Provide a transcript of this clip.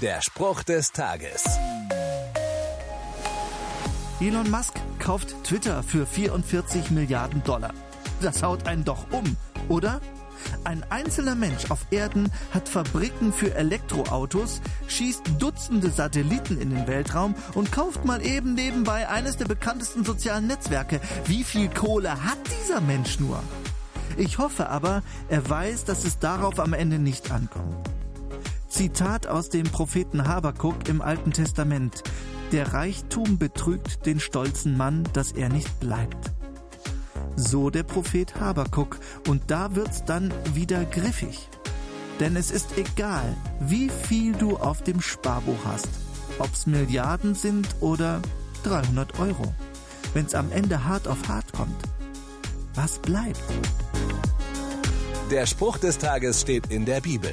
Der Spruch des Tages. Elon Musk kauft Twitter für 44 Milliarden Dollar. Das haut einen doch um, oder? Ein einzelner Mensch auf Erden hat Fabriken für Elektroautos, schießt Dutzende Satelliten in den Weltraum und kauft mal eben nebenbei eines der bekanntesten sozialen Netzwerke. Wie viel Kohle hat dieser Mensch nur? Ich hoffe aber, er weiß, dass es darauf am Ende nicht ankommt. Zitat aus dem Propheten Habakuk im Alten Testament. Der Reichtum betrügt den stolzen Mann, dass er nicht bleibt. So der Prophet Habakuk. Und da wird's dann wieder griffig. Denn es ist egal, wie viel du auf dem Sparbuch hast. Ob's Milliarden sind oder 300 Euro. Wenn's am Ende hart auf hart kommt. Was bleibt? Der Spruch des Tages steht in der Bibel.